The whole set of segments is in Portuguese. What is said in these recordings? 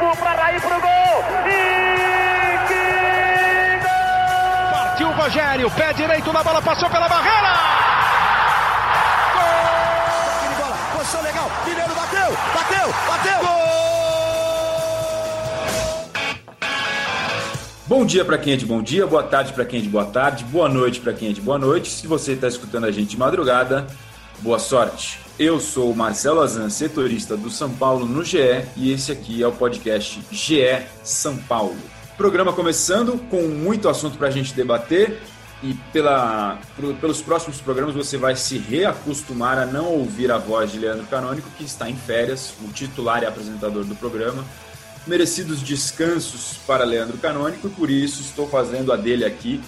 Cafu para Raí pro gol. E que gol! Partiu o Rogério, pé direito na bola, passou pela barreira. Gol! bola, posição legal. Mineiro bateu, bateu, bateu. Gol! Bom dia para quem é de bom dia, boa tarde para quem é de boa tarde, boa noite para quem é de boa noite. Se você está escutando a gente de madrugada, boa sorte. Eu sou o Marcelo Azan, setorista do São Paulo no GE, e esse aqui é o podcast GE São Paulo. Programa começando com muito assunto para a gente debater e pela, pelos próximos programas você vai se reacostumar a não ouvir a voz de Leandro Canônico, que está em férias, o titular e apresentador do programa merecidos descansos para Leandro Canônico e por isso estou fazendo a dele aqui,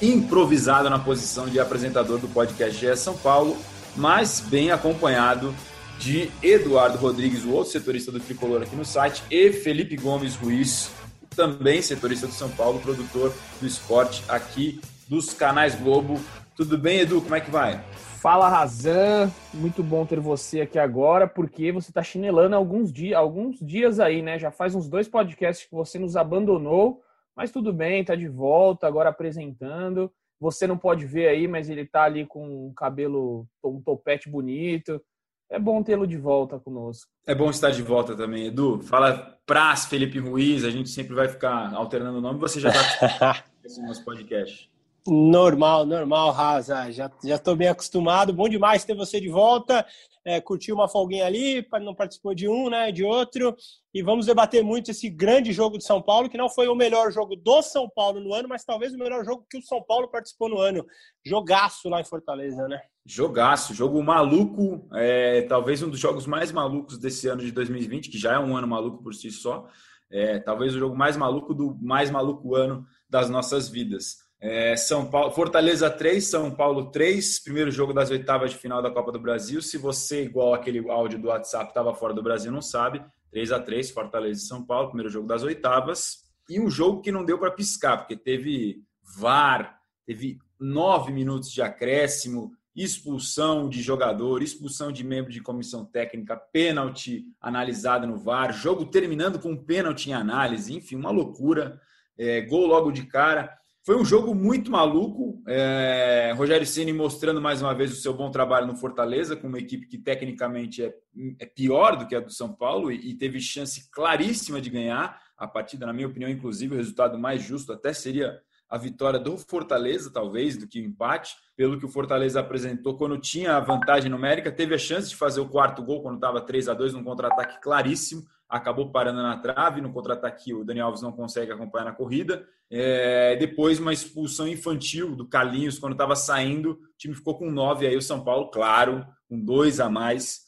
improvisado na posição de apresentador do podcast GE São Paulo, mas bem acompanhado de Eduardo Rodrigues, o outro setorista do Tricolor aqui no site, e Felipe Gomes Ruiz, também setorista do São Paulo, produtor do esporte aqui dos canais Globo. Tudo bem, Edu? Como é que vai? Fala Razan, muito bom ter você aqui agora, porque você está chinelando alguns dias, alguns dias aí, né? Já faz uns dois podcasts que você nos abandonou, mas tudo bem, tá de volta, agora apresentando. Você não pode ver aí, mas ele tá ali com um cabelo, um topete bonito. É bom tê-lo de volta conosco. É bom estar de volta também, Edu. Fala Praz, Felipe Ruiz, a gente sempre vai ficar alternando o nome, você já está no nosso podcast. Normal, normal, Raza. Já estou bem acostumado. Bom demais ter você de volta. É, curtiu uma folguinha ali, não participou de um, né? De outro. E vamos debater muito esse grande jogo de São Paulo, que não foi o melhor jogo do São Paulo no ano, mas talvez o melhor jogo que o São Paulo participou no ano. Jogaço lá em Fortaleza, né? Jogaço, jogo maluco. É, talvez um dos jogos mais malucos desse ano de 2020, que já é um ano maluco por si só. É, talvez o jogo mais maluco do mais maluco ano das nossas vidas. É, São Paulo, Fortaleza 3, São Paulo 3, primeiro jogo das oitavas de final da Copa do Brasil. Se você, igual aquele áudio do WhatsApp, estava fora do Brasil, não sabe, 3 a 3 Fortaleza e São Paulo, primeiro jogo das oitavas. E um jogo que não deu para piscar, porque teve VAR, teve nove minutos de acréscimo, expulsão de jogador, expulsão de membro de comissão técnica, pênalti analisado no VAR, jogo terminando com pênalti em análise, enfim, uma loucura. É, gol logo de cara. Foi um jogo muito maluco. É, Rogério Ceni mostrando mais uma vez o seu bom trabalho no Fortaleza, com uma equipe que tecnicamente é, é pior do que a do São Paulo e, e, teve chance claríssima de ganhar a partida. Na minha opinião, inclusive, o resultado mais justo até seria a vitória do Fortaleza, talvez, do que o empate, pelo que o Fortaleza apresentou quando tinha a vantagem numérica, teve a chance de fazer o quarto gol quando estava 3 a 2 num contra-ataque claríssimo acabou parando na trave, no contra-ataque o Daniel Alves não consegue acompanhar na corrida. É, depois uma expulsão infantil do Carlinhos quando estava saindo, o time ficou com nove, aí o São Paulo, claro, com dois a mais,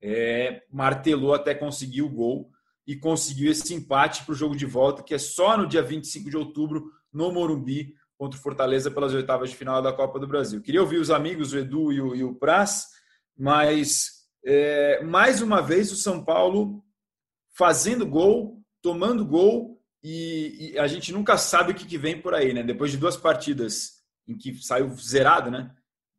é, martelou até conseguir o gol e conseguiu esse empate para o jogo de volta, que é só no dia 25 de outubro, no Morumbi, contra o Fortaleza pelas oitavas de final da Copa do Brasil. Queria ouvir os amigos, o Edu e o, e o Praz, mas é, mais uma vez o São Paulo fazendo gol, tomando gol e, e a gente nunca sabe o que, que, vem por aí, né? Depois de duas partidas em que saiu zerado, né?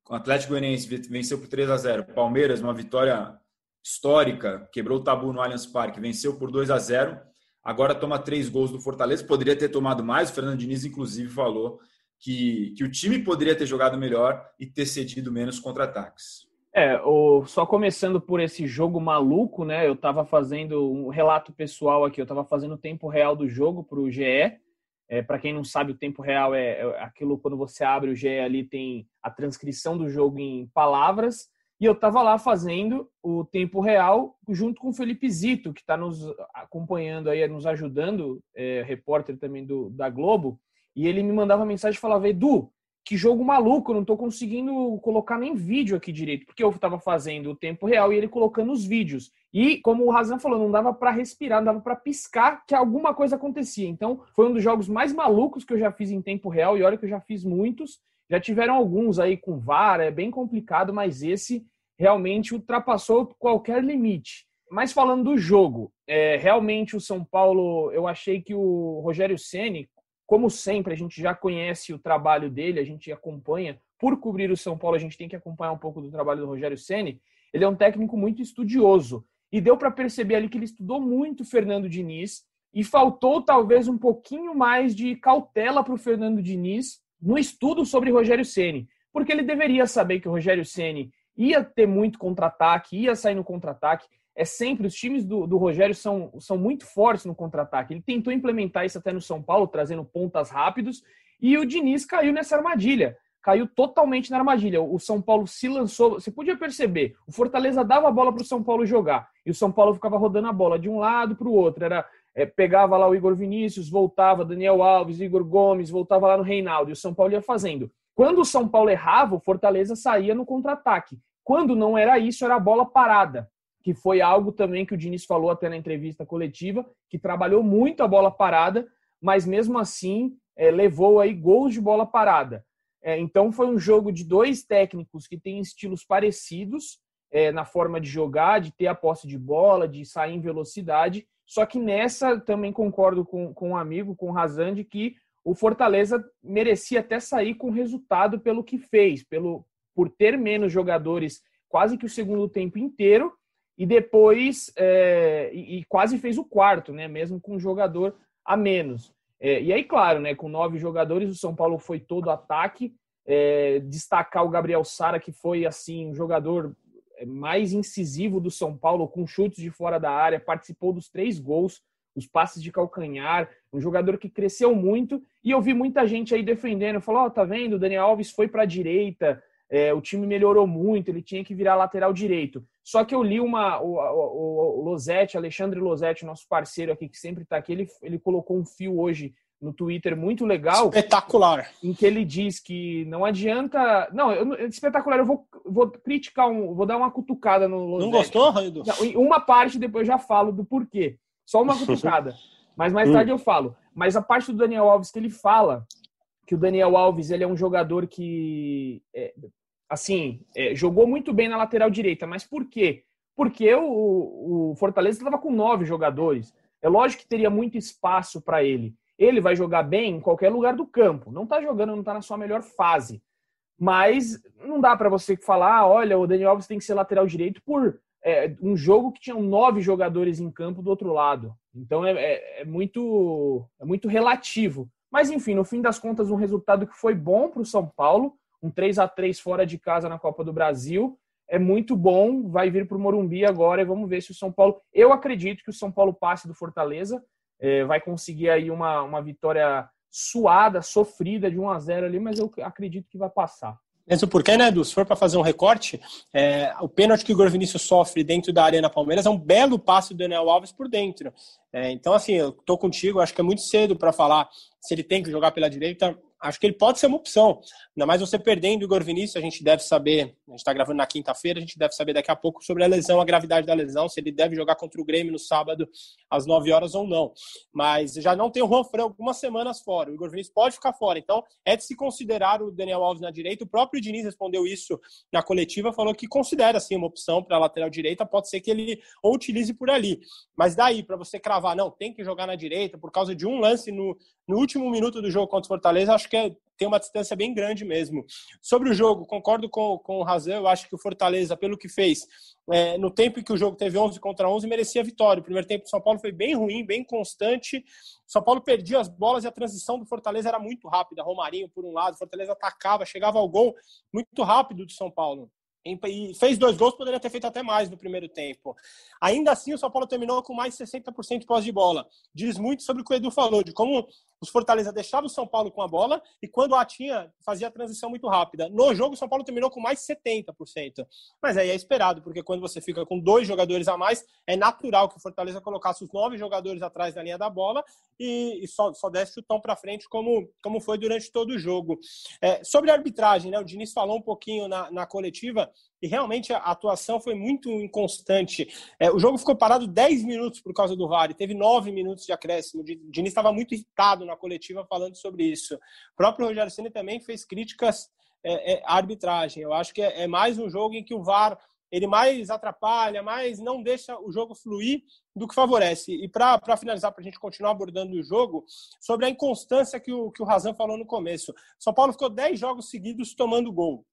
O Atlético Goianiense venceu por 3 a 0 Palmeiras, uma vitória histórica, quebrou o tabu no Allianz Parque, venceu por 2 a 0 Agora toma três gols do Fortaleza, poderia ter tomado mais. O Fernando Diniz, inclusive, falou que, que o time poderia ter jogado melhor e ter cedido menos contra-ataques. É, o, só começando por esse jogo maluco, né? Eu tava fazendo um relato pessoal aqui, eu tava fazendo o tempo real do jogo para o GE. É, para quem não sabe, o tempo real é, é, aquilo quando você abre o GE ali, tem a transcrição do jogo em palavras. E eu tava lá fazendo o tempo real junto com o Felipe Zito, que está nos acompanhando aí, nos ajudando, é, repórter também do, da Globo. E ele me mandava mensagem e falava: Edu, que jogo maluco, eu não tô conseguindo colocar nem vídeo aqui direito, porque eu tava fazendo o tempo real e ele colocando os vídeos. E como o Razan falou, não dava para respirar, não dava para piscar que alguma coisa acontecia. Então, foi um dos jogos mais malucos que eu já fiz em tempo real e olha que eu já fiz muitos. Já tiveram alguns aí com VAR, é bem complicado, mas esse realmente ultrapassou qualquer limite. Mas falando do jogo, é, realmente o São Paulo, eu achei que o Rogério Ceni como sempre, a gente já conhece o trabalho dele, a gente acompanha. Por cobrir o São Paulo, a gente tem que acompanhar um pouco do trabalho do Rogério Ceni. Ele é um técnico muito estudioso e deu para perceber ali que ele estudou muito Fernando Diniz e faltou talvez um pouquinho mais de cautela para o Fernando Diniz no estudo sobre Rogério Ceni, porque ele deveria saber que o Rogério Ceni ia ter muito contra-ataque, ia sair no contra-ataque. É sempre os times do, do Rogério são, são muito fortes no contra-ataque. Ele tentou implementar isso até no São Paulo, trazendo pontas rápidos, e o Diniz caiu nessa armadilha. Caiu totalmente na armadilha. O São Paulo se lançou. Você podia perceber, o Fortaleza dava a bola para o São Paulo jogar, e o São Paulo ficava rodando a bola de um lado para o outro. Era é, pegava lá o Igor Vinícius, voltava Daniel Alves, Igor Gomes, voltava lá no Reinaldo, e o São Paulo ia fazendo. Quando o São Paulo errava, o Fortaleza saía no contra-ataque. Quando não era isso, era a bola parada, que foi algo também que o Diniz falou até na entrevista coletiva, que trabalhou muito a bola parada, mas mesmo assim é, levou aí gols de bola parada. É, então foi um jogo de dois técnicos que têm estilos parecidos é, na forma de jogar, de ter a posse de bola, de sair em velocidade, só que nessa também concordo com, com um amigo, com o Razan, de que o Fortaleza merecia até sair com resultado pelo que fez, pelo por ter menos jogadores quase que o segundo tempo inteiro e depois é, e, e, quase fez o quarto, né? Mesmo com um jogador a menos. É, e aí, claro, né? Com nove jogadores, o São Paulo foi todo ataque. É, destacar o Gabriel Sara, que foi assim um jogador é, mais incisivo do São Paulo, com chutes de fora da área, participou dos três gols, os passes de calcanhar, um jogador que cresceu muito. E eu vi muita gente aí defendendo, falou: oh, tá vendo, o Daniel Alves foi para a direita, é, o time melhorou muito, ele tinha que virar lateral direito. Só que eu li uma. O, o, o Losetti, Alexandre Losetti, nosso parceiro aqui, que sempre está aqui, ele, ele colocou um fio hoje no Twitter muito legal. Espetacular. Em que ele diz que não adianta. Não, eu, espetacular, eu vou, vou criticar, um, vou dar uma cutucada no Losetti. Não gostou, Raido? Uma parte depois já falo do porquê. Só uma cutucada. Mas mais tarde eu falo. Mas a parte do Daniel Alves que ele fala que o Daniel Alves ele é um jogador que, é, assim, é, jogou muito bem na lateral direita. Mas por quê? Porque o, o Fortaleza estava com nove jogadores. É lógico que teria muito espaço para ele ele vai jogar bem em qualquer lugar do campo. Não está jogando, não está na sua melhor fase. Mas não dá para você falar, ah, olha, o Daniel Alves tem que ser lateral direito por é, um jogo que tinha nove jogadores em campo do outro lado. Então é, é, é, muito, é muito relativo. Mas enfim, no fim das contas, um resultado que foi bom para o São Paulo, um 3 a 3 fora de casa na Copa do Brasil. É muito bom, vai vir para o Morumbi agora e vamos ver se o São Paulo. Eu acredito que o São Paulo passe do Fortaleza é, vai conseguir aí uma, uma vitória suada, sofrida de 1 a 0 ali, mas eu acredito que vai passar. Mesmo porque, né, Edu, se for para fazer um recorte, é, o pênalti que o Igor Vinícius sofre dentro da Arena Palmeiras é um belo passe do Daniel Alves por dentro. É, então, assim, eu tô contigo, acho que é muito cedo para falar se ele tem que jogar pela direita acho que ele pode ser uma opção. Ainda mais você perdendo o Igor Vinícius, a gente deve saber, a gente está gravando na quinta-feira, a gente deve saber daqui a pouco sobre a lesão, a gravidade da lesão, se ele deve jogar contra o Grêmio no sábado às 9 horas ou não. Mas já não tem o Juan Fran algumas semanas fora, o Igor Vinícius pode ficar fora. Então é de se considerar o Daniel Alves na direita. O próprio Diniz respondeu isso na coletiva, falou que considera assim uma opção para a lateral direita, pode ser que ele ou utilize por ali. Mas daí, para você cravar, não, tem que jogar na direita por causa de um lance no, no último minuto do jogo contra o Fortaleza, acho que é, tem uma distância bem grande mesmo. Sobre o jogo, concordo com, com o Razão, eu acho que o Fortaleza, pelo que fez, é, no tempo em que o jogo teve 11 contra 11, merecia vitória. O primeiro tempo do São Paulo foi bem ruim, bem constante. São Paulo perdia as bolas e a transição do Fortaleza era muito rápida. Romarinho por um lado, Fortaleza atacava, chegava ao gol muito rápido do São Paulo e fez dois gols, poderia ter feito até mais no primeiro tempo. Ainda assim, o São Paulo terminou com mais 60% de pós de bola. Diz muito sobre o que o Edu falou, de como os Fortaleza deixavam o São Paulo com a bola e quando a tinha, fazia a transição muito rápida. No jogo, o São Paulo terminou com mais 70%. Mas aí é esperado, porque quando você fica com dois jogadores a mais, é natural que o Fortaleza colocasse os nove jogadores atrás da linha da bola e, e só, só desse o tom para frente, como, como foi durante todo o jogo. É, sobre a arbitragem, né, o Diniz falou um pouquinho na, na coletiva e realmente a atuação foi muito inconstante. É, o jogo ficou parado 10 minutos por causa do VAR, e teve 9 minutos de acréscimo. O Diniz estava muito irritado na coletiva falando sobre isso. O próprio Rogério Ceni também fez críticas é, é, à arbitragem. Eu acho que é, é mais um jogo em que o VAR ele mais atrapalha, mais não deixa o jogo fluir do que favorece. E para finalizar, para a gente continuar abordando o jogo, sobre a inconstância que o, que o Razan falou no começo. São Paulo ficou 10 jogos seguidos tomando gol.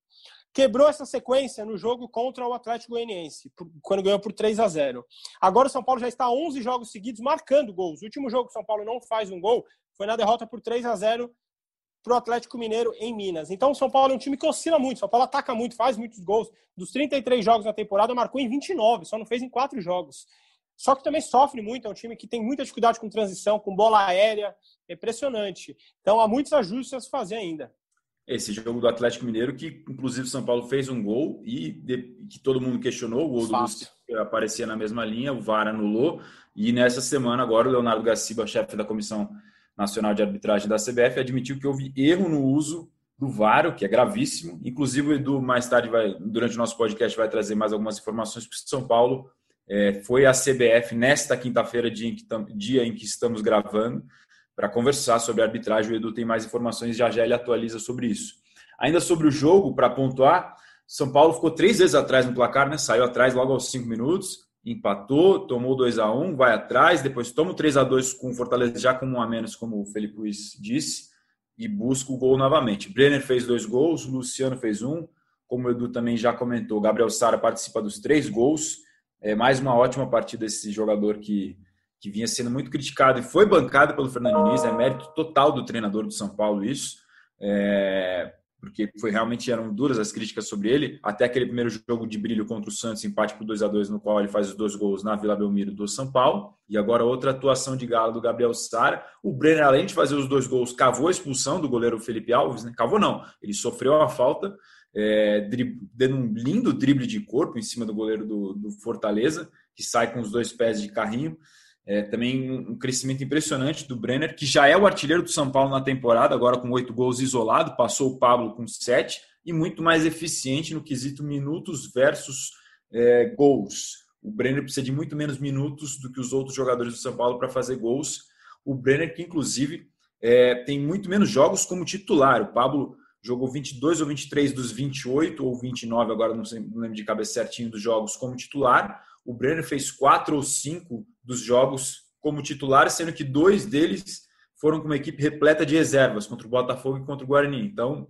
Quebrou essa sequência no jogo contra o Atlético Goianiense, quando ganhou por 3 a 0. Agora o São Paulo já está 11 jogos seguidos marcando gols. O último jogo que o São Paulo não faz um gol foi na derrota por 3 a 0 para o Atlético Mineiro em Minas. Então o São Paulo é um time que oscila muito. O São Paulo ataca muito, faz muitos gols. Dos 33 jogos na temporada, marcou em 29, só não fez em 4 jogos. Só que também sofre muito, é um time que tem muita dificuldade com transição, com bola aérea, é impressionante. Então há muitos ajustes a se fazer ainda esse jogo do Atlético Mineiro, que inclusive São Paulo fez um gol e de, que todo mundo questionou, o gol do Lúcio aparecia na mesma linha, o VAR anulou, e nessa semana agora o Leonardo Gaciba, chefe da Comissão Nacional de Arbitragem da CBF, admitiu que houve erro no uso do VAR, o que é gravíssimo, inclusive o Edu mais tarde, vai, durante o nosso podcast, vai trazer mais algumas informações, porque São Paulo é, foi a CBF nesta quinta-feira, dia, dia em que estamos gravando, para conversar sobre arbitragem. O Edu tem mais informações, já já ele atualiza sobre isso. Ainda sobre o jogo, para pontuar, São Paulo ficou três vezes atrás no placar, né? Saiu atrás logo aos cinco minutos, empatou, tomou 2 a 1 um, vai atrás, depois toma o 3 a 2 com o Fortaleza já com um a menos, como o Felipe Luiz disse, e busca o gol novamente. Brenner fez dois gols, Luciano fez um, como o Edu também já comentou, Gabriel Sara participa dos três gols. É mais uma ótima partida desse jogador que que vinha sendo muito criticado e foi bancado pelo Fernando Diniz, é mérito total do treinador do São Paulo isso, é, porque foi realmente eram duras as críticas sobre ele, até aquele primeiro jogo de brilho contra o Santos, empate por 2 a 2 no qual ele faz os dois gols na Vila Belmiro do São Paulo, e agora outra atuação de galo do Gabriel Sara. O Brenner, além de fazer os dois gols, cavou a expulsão do goleiro Felipe Alves, né? cavou não, ele sofreu uma falta, é, dando um lindo drible de corpo em cima do goleiro do, do Fortaleza, que sai com os dois pés de carrinho. É, também um crescimento impressionante do Brenner, que já é o artilheiro do São Paulo na temporada, agora com oito gols isolado, passou o Pablo com sete, e muito mais eficiente no quesito minutos versus é, gols. O Brenner precisa de muito menos minutos do que os outros jogadores do São Paulo para fazer gols. O Brenner, que inclusive é, tem muito menos jogos como titular. O Pablo jogou 22 ou 23 dos 28 ou 29, agora não, sei, não lembro de cabeça certinho dos jogos como titular. O Brenner fez quatro ou cinco dos jogos como titular, sendo que dois deles foram com uma equipe repleta de reservas contra o Botafogo e contra o Guarani. Então,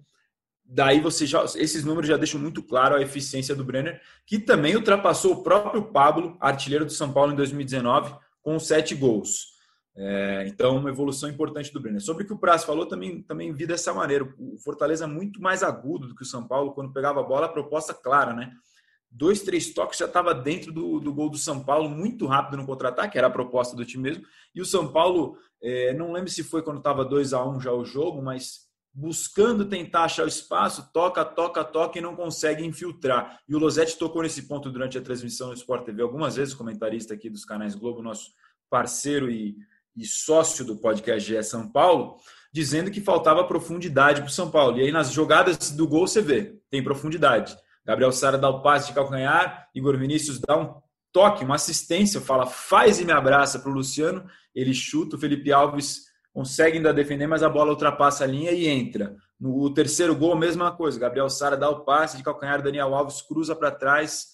daí você já, esses números já deixam muito claro a eficiência do Brenner, que também ultrapassou o próprio Pablo, artilheiro do São Paulo em 2019, com sete gols. É, então, uma evolução importante do Brenner. Sobre o que o Prazo falou, também, também vi dessa maneira. O Fortaleza é muito mais agudo do que o São Paulo. Quando pegava a bola, a proposta clara, né? Dois, três toques já estava dentro do, do gol do São Paulo, muito rápido no contra-ataque, era a proposta do time mesmo. E o São Paulo, é, não lembro se foi quando estava 2 a 1 um já o jogo, mas buscando tentar achar o espaço, toca, toca, toca e não consegue infiltrar. E o Losetti tocou nesse ponto durante a transmissão do Sport TV algumas vezes, comentarista aqui dos canais Globo, nosso parceiro e, e sócio do podcast GE São Paulo, dizendo que faltava profundidade para o São Paulo. E aí nas jogadas do gol você vê, tem profundidade. Gabriel Sara dá o passe de calcanhar, Igor Vinícius dá um toque, uma assistência, fala faz e me abraça para o Luciano, ele chuta, o Felipe Alves consegue ainda defender, mas a bola ultrapassa a linha e entra. No terceiro gol, a mesma coisa, Gabriel Sara dá o passe de calcanhar, Daniel Alves cruza para trás,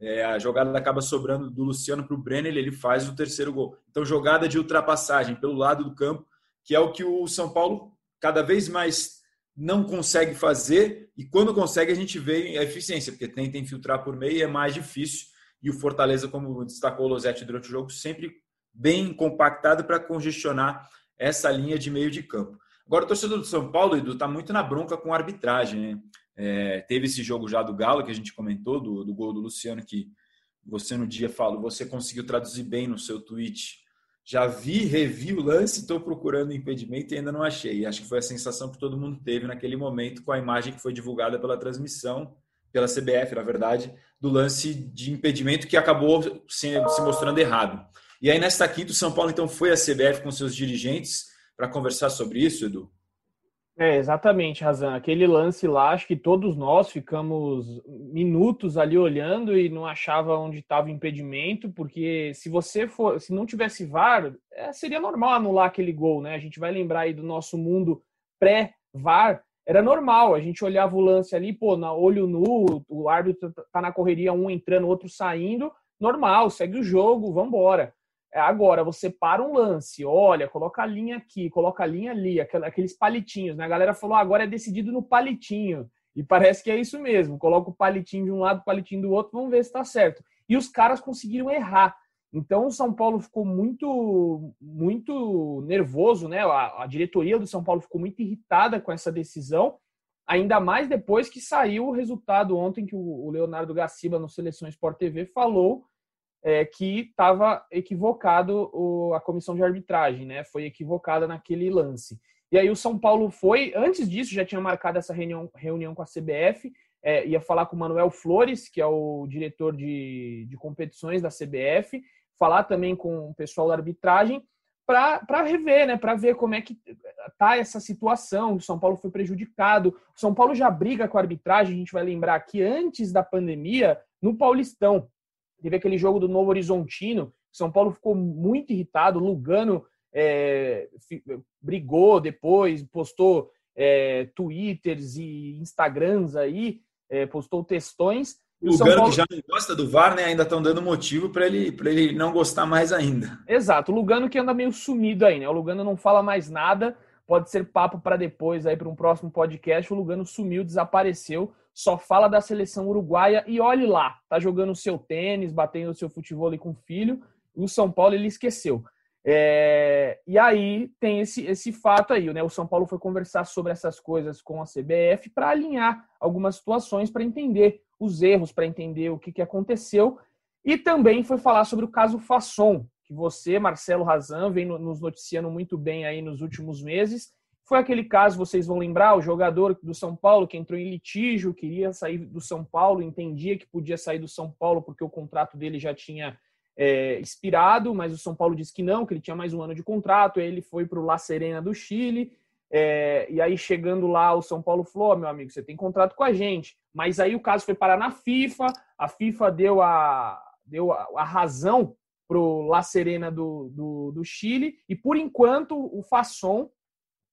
é, a jogada acaba sobrando do Luciano para o Brenner, ele faz o terceiro gol. Então, jogada de ultrapassagem pelo lado do campo, que é o que o São Paulo cada vez mais não consegue fazer e quando consegue a gente vê a eficiência, porque tenta infiltrar por meio e é mais difícil. E o Fortaleza, como destacou o Losetti durante o jogo, sempre bem compactado para congestionar essa linha de meio de campo. Agora, o torcedor do São Paulo, Edu, está muito na bronca com a arbitragem. Né? É, teve esse jogo já do Galo, que a gente comentou, do, do gol do Luciano, que você no dia falou, você conseguiu traduzir bem no seu tweet já vi, revi o lance, estou procurando impedimento e ainda não achei. Acho que foi a sensação que todo mundo teve naquele momento com a imagem que foi divulgada pela transmissão, pela CBF, na verdade, do lance de impedimento que acabou se, se mostrando errado. E aí, nesta quinta, o São Paulo então foi à CBF com seus dirigentes para conversar sobre isso, Edu? É, exatamente, Razan. Aquele lance lá, acho que todos nós ficamos minutos ali olhando e não achava onde estava o impedimento, porque se você for, se não tivesse VAR, é, seria normal anular aquele gol, né? A gente vai lembrar aí do nosso mundo pré-VAR, era normal, a gente olhava o lance ali, pô, na olho nu, o árbitro tá na correria, um entrando, outro saindo, normal, segue o jogo. É, agora, você para um lance, olha, coloca a linha aqui, coloca a linha ali, aqueles palitinhos, né? A galera falou, ah, agora é decidido no palitinho. E parece que é isso mesmo. Coloca o palitinho de um lado, o palitinho do outro, vamos ver se está certo. E os caras conseguiram errar. Então o São Paulo ficou muito, muito nervoso, né? A, a, diretoria do São Paulo ficou muito irritada com essa decisão, ainda mais depois que saiu o resultado ontem que o, o Leonardo Gaciba no Seleção Sport TV falou é, que estava equivocado o, a comissão de arbitragem, né? Foi equivocada naquele lance. E aí o São Paulo foi, antes disso, já tinha marcado essa reunião, reunião com a CBF, é, ia falar com o Manuel Flores, que é o diretor de, de competições da CBF, falar também com o pessoal da arbitragem para rever, né? Para ver como é que tá essa situação. O São Paulo foi prejudicado. O São Paulo já briga com a arbitragem. A gente vai lembrar que antes da pandemia, no Paulistão, teve aquele jogo do Novo Horizontino. São Paulo ficou muito irritado. Lugano é, brigou depois, postou é, twitters e instagrams aí, é, postou textões. O Lugano, Paulo... que já não gosta do VAR, né? Ainda estão dando motivo para ele, ele não gostar mais ainda. Exato. O Lugano que anda meio sumido aí, né? O Lugano não fala mais nada. Pode ser papo para depois aí para um próximo podcast. O Lugano sumiu, desapareceu, só fala da seleção uruguaia e olhe lá, tá jogando o seu tênis, batendo o seu futebol ali com o filho. E o São Paulo ele esqueceu. É, e aí tem esse, esse fato aí, né? O São Paulo foi conversar sobre essas coisas com a CBF para alinhar algumas situações para entender os erros, para entender o que, que aconteceu. E também foi falar sobre o caso Fasson, que você, Marcelo Razan, vem nos noticiando muito bem aí nos últimos meses. Foi aquele caso, vocês vão lembrar, o jogador do São Paulo que entrou em litígio, queria sair do São Paulo, entendia que podia sair do São Paulo porque o contrato dele já tinha é, expirado, mas o São Paulo disse que não, que ele tinha mais um ano de contrato, aí ele foi para o La Serena do Chile, é, e aí chegando lá, o São Paulo falou, oh, meu amigo, você tem contrato com a gente, mas aí o caso foi parar na FIFA, a FIFA deu a, deu a, a razão para o La Serena do, do, do Chile, e por enquanto o Fasson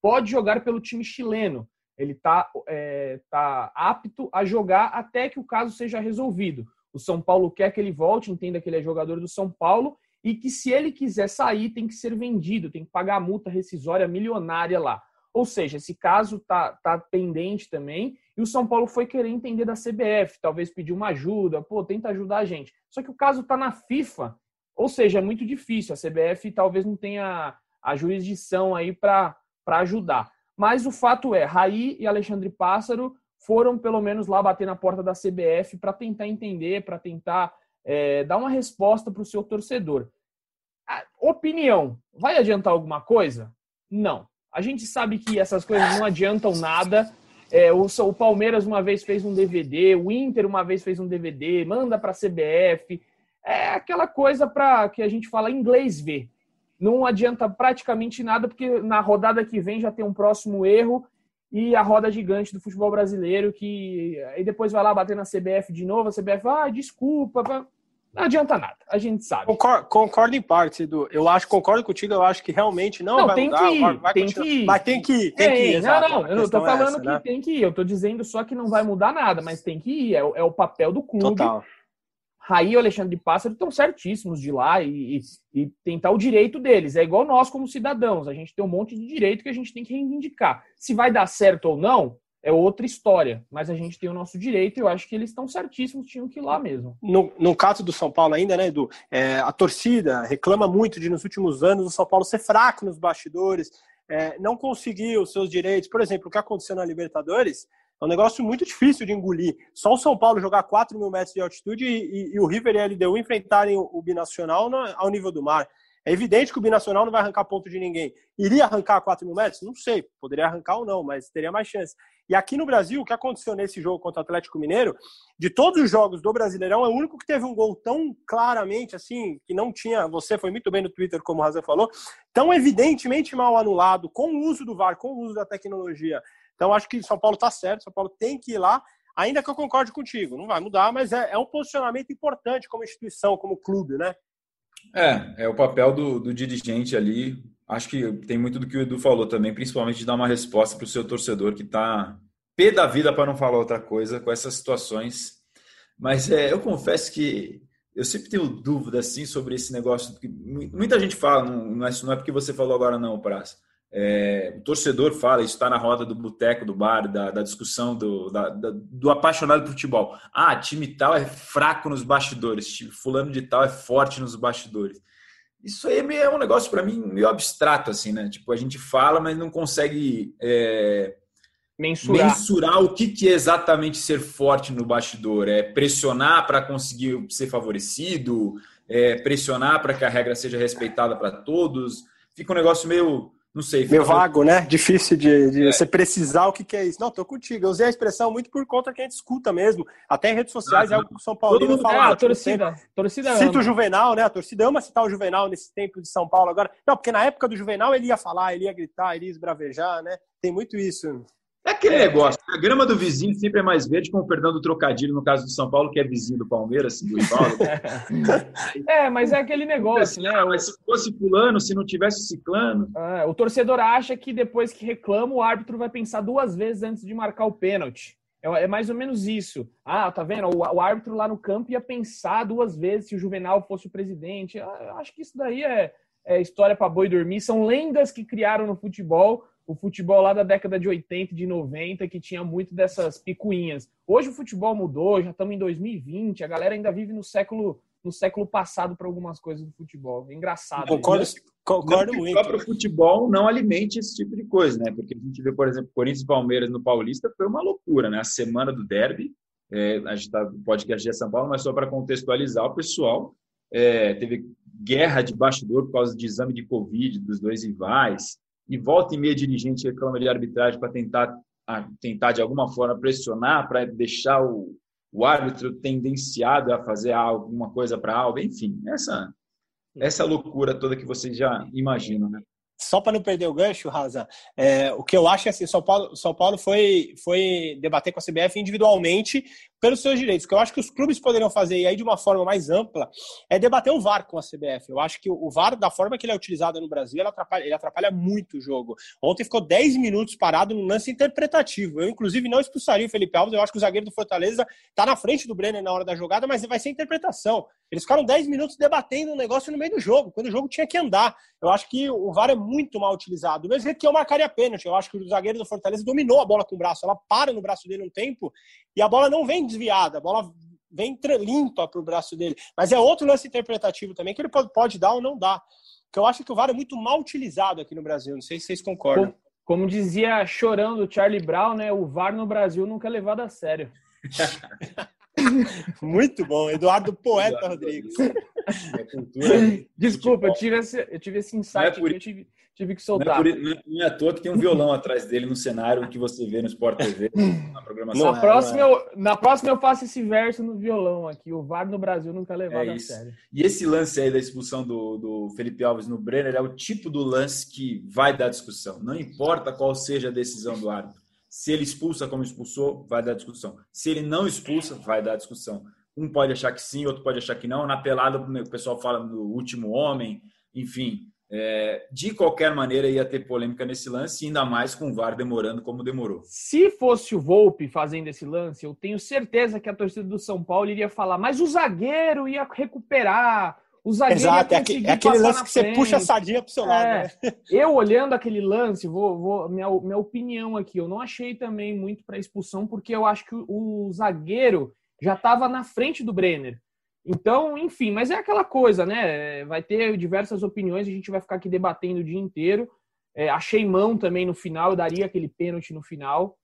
pode jogar pelo time chileno, ele está é, tá apto a jogar até que o caso seja resolvido. O São Paulo quer que ele volte, entenda que ele é jogador do São Paulo e que se ele quiser sair tem que ser vendido, tem que pagar a multa rescisória milionária lá. Ou seja, esse caso tá, tá pendente também e o São Paulo foi querer entender da CBF, talvez pedir uma ajuda, pô, tenta ajudar a gente. Só que o caso tá na FIFA, ou seja, é muito difícil. A CBF talvez não tenha a jurisdição aí para ajudar. Mas o fato é, Raí e Alexandre Pássaro foram pelo menos lá bater na porta da CBF para tentar entender, para tentar é, dar uma resposta para o seu torcedor. A opinião, vai adiantar alguma coisa? Não. A gente sabe que essas coisas não adiantam nada. É, o, o, Palmeiras uma vez fez um DVD, o Inter uma vez fez um DVD, manda para a CBF. É aquela coisa para que a gente fala inglês ver. Não adianta praticamente nada, porque na rodada que vem já tem um próximo erro e a roda gigante do futebol brasileiro, que aí depois vai lá bater na CBF de novo, a CBF, ah, desculpa, não adianta nada, a gente sabe. Concordo, concordo em parte, Edu. Eu acho, concordo contigo, eu acho que realmente não, não vai tem mudar, que ir, vai tem continuar. que ir. Mas tem que ir, tem, tem que ir. Exato. Não, não, eu não tô falando é essa, que né? tem que ir, eu tô dizendo só que não vai mudar nada, mas tem que ir, é, é o papel do clube. Total. Raí e Alexandre de Pássaro estão certíssimos de lá e, e, e, tentar o direito deles. É igual nós como cidadãos. A gente tem um monte de direito que a gente tem que reivindicar. Se vai dar certo ou não, é outra história. Mas a gente tem o nosso direito e eu acho que eles estão certíssimos, tinham que ir lá mesmo. No, no caso do São Paulo ainda, né, Edu? É, a torcida reclama muito de, nos últimos anos, o São Paulo ser fraco nos bastidores, é, não conseguir os seus direitos. Por exemplo, o que aconteceu na Libertadores é um negócio muito difícil de engolir. Só o São Paulo jogar 4 mil metros de altitude e, e, e o River e a LDU enfrentarem o, o binacional no, ao nível do mar. É evidente que o binacional não vai arrancar ponto de ninguém. Iria arrancar 4 mil metros? Não sei. Poderia arrancar ou não, mas teria mais chance. E aqui no Brasil, o que aconteceu nesse jogo contra o Atlético Mineiro, de todos os jogos do Brasileirão, é o único que teve um gol tão claramente assim, que não tinha. Você foi muito bem no Twitter, como o Razan falou, tão evidentemente mal anulado, com o uso do VAR, com o uso da tecnologia. Então, acho que São Paulo está certo, São Paulo tem que ir lá, ainda que eu concorde contigo. Não vai mudar, mas é, é um posicionamento importante como instituição, como clube, né? É, é o papel do, do dirigente ali. Acho que tem muito do que o Edu falou também, principalmente de dar uma resposta para o seu torcedor que está pé da vida, para não falar outra coisa, com essas situações. Mas é, eu confesso que eu sempre tenho dúvida assim sobre esse negócio. Muita gente fala, não, é, não é porque você falou agora, não, Praça É, o torcedor fala, isso está na roda do boteco, do bar, da, da discussão do, da, da, do apaixonado por futebol. Ah, time tal é fraco nos bastidores, time fulano de tal é forte nos bastidores. Isso aí é um negócio para mim meio abstrato, assim, né? Tipo, a gente fala, mas não consegue é, mensurar. mensurar o que, que é exatamente ser forte no bastidor. É pressionar para conseguir ser favorecido, é pressionar para que a regra seja respeitada para todos. Fica um negócio meio não sei. Meio vago, né? Difícil de, de é. você precisar o que, que, é isso. Não, tô contigo. Eu usei a expressão muito por conta que a gente escuta mesmo. Até em redes sociais ah, é algo que o São Paulo fala. É, a torcida. torcida Cita o Juvenal, né? A torcida ama citar o Juvenal nesse tempo de São Paulo agora. Não, porque na época do Juvenal ele ia falar, ele ia gritar, ele ia esbravejar, né? Tem muito isso. É aquele negócio, a grama do vizinho sempre é mais verde, com o perdão do trocadilho, no caso do São Paulo, que é vizinho do Palmeiras, do Paulo. é, mas é aquele negócio, né? Ah, mas se fosse fulano, se não tivesse ciclano... É, o torcedor acha que depois que reclama, o árbitro vai pensar duas vezes antes de marcar o pênalti. É, é mais ou menos isso. Ah, tá vendo? O, o, árbitro lá no campo ia pensar duas vezes se o Juvenal fosse o presidente. Ah, eu acho que isso daí é, é história para boi dormir. São lendas que criaram no futebol o futebol lá da década de 80 de 90, que tinha muito dessas picuinhas. Hoje o futebol mudou, já estamos em 2020, a galera ainda vive no século no século passado para algumas coisas do futebol. É engraçado. Concordo, isso. concordo não muito. O próprio futebol não alimente esse tipo de coisa, né? Porque a gente vê, por exemplo, Corinthians e Palmeiras no Paulista foi uma loucura, né? A semana do derby, é, a gente está no podcast de São Paulo, mas só para contextualizar o pessoal, é, teve guerra de bastidor por causa de exame de Covid dos dois rivais e volta e meia dirigente reclama de arbitragem para tentar, tentar de alguma forma pressionar, para deixar o, o árbitro tendenciado a fazer alguma coisa para algo, enfim, essa, essa loucura toda que vocês já imaginam, né? só para não perder o gancho, Raza, é, o que eu acho é assim, São Paulo, São Paulo foi, foi debater com a CBF individualmente pelos seus direitos. O que eu acho que os clubes poderiam fazer, e aí de uma forma mais ampla, é debater o VAR com a CBF. Eu acho que o VAR, da forma que ele é utilizado no Brasil, ele atrapalha, ele atrapalha muito o jogo. Ontem ficou 10 minutos parado num lance interpretativo. Eu, inclusive, não expulsaria o Felipe Alves. Eu acho que o zagueiro do Fortaleza está na frente do Brenner na hora da jogada, mas vai ser interpretação. Eles ficaram 10 minutos debatendo um negócio no meio do jogo, quando o jogo tinha que andar. Eu acho que o VAR é muito mal utilizado. Do mesmo jeito que eu marcaria pênalti. Eu acho que o zagueiro do Fortaleza dominou a bola com o braço. Ela para no braço dele um tempo e a bola não vem desviada. A bola vem limpa para o braço dele. Mas é outro lance interpretativo também que ele pode dar ou não dar. Que eu acho que o VAR é muito mal utilizado aqui no Brasil. Não sei se vocês concordam. Como, como dizia chorando o Charlie Brown, né? O VAR no Brasil nunca é levado a sério. Muito bom, Eduardo Poeta Eduardo Rodrigues. É Desculpa, eu tive esse, eu tive esse insight é por... eu tive, tive que soltar. Não é, por, não é à toa que tem um violão atrás dele no cenário que você vê no Sport TV, na programação. Na, é, próxima, eu, na próxima eu faço esse verso no violão aqui. O VAR no Brasil nunca é levado é a sério. E esse lance aí da expulsão do, do Felipe Alves no Brenner é o tipo do lance que vai dar discussão. Não importa qual seja a decisão do árbitro se ele expulsa como expulsou, vai dar discussão. Se ele não expulsa, vai dar discussão. Um pode achar que sim, outro pode achar que não. Na pelada, o pessoal fala do último homem, enfim. É, de qualquer maneira, ia ter polêmica nesse lance, ainda mais com o VAR demorando como demorou. Se fosse o Volpe fazendo esse lance, eu tenho certeza que a torcida do São Paulo iria falar, mas o zagueiro ia recuperar, o zagueiro Exato, é, aquele, é aquele lance que frente. você puxa a sardinha pro seu lado. É, né? Eu olhando aquele lance, vou, vou minha, minha opinião aqui, eu não achei também muito para expulsão, porque eu acho que o, o zagueiro já estava na frente do Brenner. Então, enfim, mas é aquela coisa, né? Vai ter diversas opiniões, a gente vai ficar aqui debatendo o dia inteiro. É, achei mão também no final, daria aquele pênalti no final.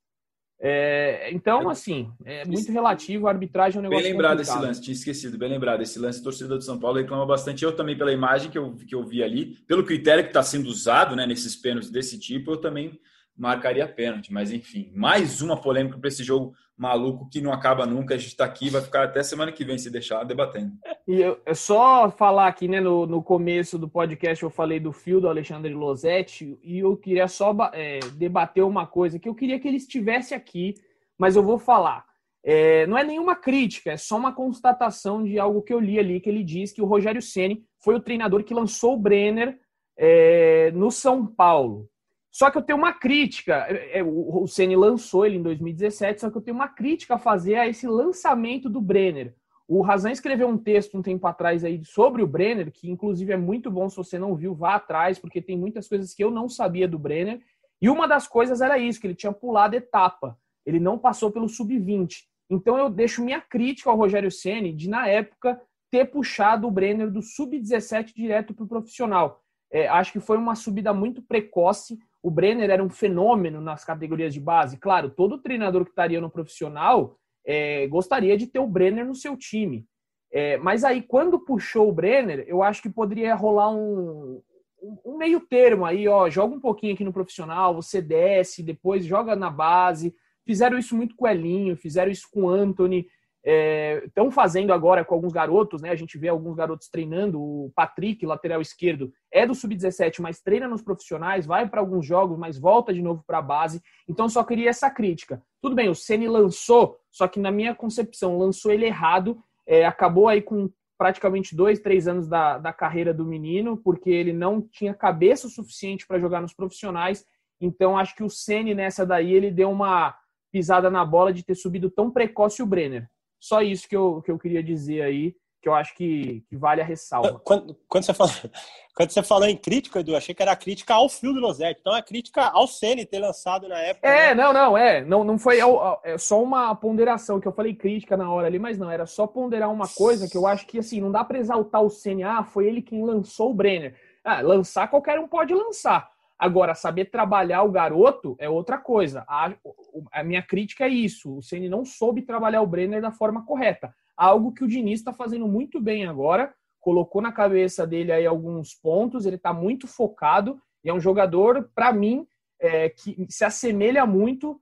É, então, assim, é muito relativo, a arbitragem é um negócio Bem lembrado complicado. esse lance, tinha esquecido, bem lembrado. Esse lance, torcedor de São Paulo reclama bastante. Eu também, pela imagem que eu, que eu vi ali, pelo critério que está sendo usado né, nesses pênaltis desse tipo, eu também marcaria pênalti. Mas, enfim, mais uma polêmica para esse jogo maluco que não acaba nunca. A gente está aqui vai ficar até semana que vem, se deixar, debatendo. E eu, é só falar aqui, né, no, no começo do podcast, eu falei do fio do Alexandre Losetti, e eu queria só é, debater uma coisa, que eu queria que ele estivesse aqui, mas eu vou falar. É, não é nenhuma crítica, é só uma constatação de algo que eu li ali, que ele diz que o Rogério Ceni foi o treinador que lançou o Brenner é, no São Paulo. Só que eu tenho uma crítica. É, é, o Ceni lançou ele em 2017, só que eu tenho uma crítica a fazer a esse lançamento do Brenner. O Razan escreveu um texto um tempo atrás aí sobre o Brenner, que inclusive é muito bom se você não viu, vá atrás, porque tem muitas coisas que eu não sabia do Brenner. E uma das coisas era isso, que ele tinha pulado etapa. Ele não passou pelo sub-20. Então eu deixo minha crítica ao Rogério Ceni de na época ter puxado o Brenner do sub-17 direto para o profissional. É, acho que foi uma subida muito precoce. O Brenner era um fenômeno nas categorias de base. Claro, todo treinador que estaria no profissional é, gostaria de ter o Brenner no seu time. É, mas aí, quando puxou o Brenner, eu acho que poderia rolar um, um meio termo aí, ó, joga um pouquinho aqui no profissional, você desce, depois joga na base. Fizeram isso muito com o Elinho, fizeram isso com o Anthony, estão é, fazendo agora com alguns garotos, né? A gente vê alguns garotos treinando. O Patrick, lateral esquerdo, é do sub-17, mas treina nos profissionais, vai para alguns jogos, mas volta de novo para a base. Então só queria essa crítica. Tudo bem, o Ceni lançou, só que na minha concepção lançou ele errado. É, acabou aí com praticamente dois, três anos da, da carreira do menino, porque ele não tinha cabeça suficiente para jogar nos profissionais. Então acho que o Ceni nessa daí ele deu uma pisada na bola de ter subido tão precoce o Brenner. Só isso que eu, que eu queria dizer aí, que eu acho que, que vale a ressalva. Quando, quando, você falou, quando você falou em crítica, Edu, achei que era crítica ao fio do Losetti. Então é crítica ao Ceni ter lançado na época. É, né? não, não, é. Não, não foi é só uma ponderação, que eu falei crítica na hora ali, mas não, era só ponderar uma coisa que eu acho que assim, não dá para exaltar o Ceni, ah, foi ele quem lançou o Brenner. Ah, lançar qualquer um pode lançar. Agora, saber trabalhar o garoto é outra coisa. A, a minha crítica é isso. O Ceni não soube trabalhar o Brenner da forma correta. Algo que o Diniz está fazendo muito bem agora. Colocou na cabeça dele aí alguns pontos. Ele está muito focado. E é um jogador, para mim, é, que se assemelha muito.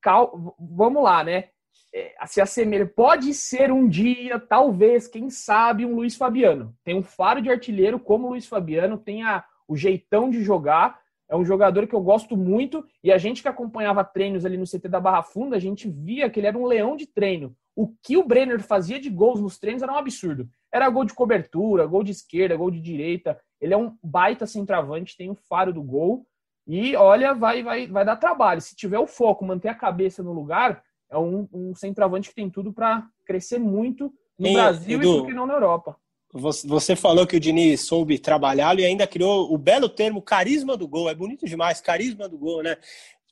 Cal, vamos lá, né? É, se assemelha. Pode ser um dia, talvez, quem sabe, um Luiz Fabiano. Tem um faro de artilheiro como o Luiz Fabiano, tem a o jeitão de jogar. É um jogador que eu gosto muito e a gente que acompanhava treinos ali no CT da Barra Funda, a gente via que ele era um leão de treino. O que o Brenner fazia de gols nos treinos era um absurdo. Era gol de cobertura, gol de esquerda, gol de direita. Ele é um baita centroavante, tem o faro do gol. E olha, vai, vai, vai dar trabalho. Se tiver o foco, manter a cabeça no lugar, é um, um centroavante que tem tudo para crescer muito no Brasil Edu, e por que não na Europa. Você falou que o Diniz soube trabalhá-lo e ainda criou o belo termo carisma do gol. É bonito demais, carisma do gol, né?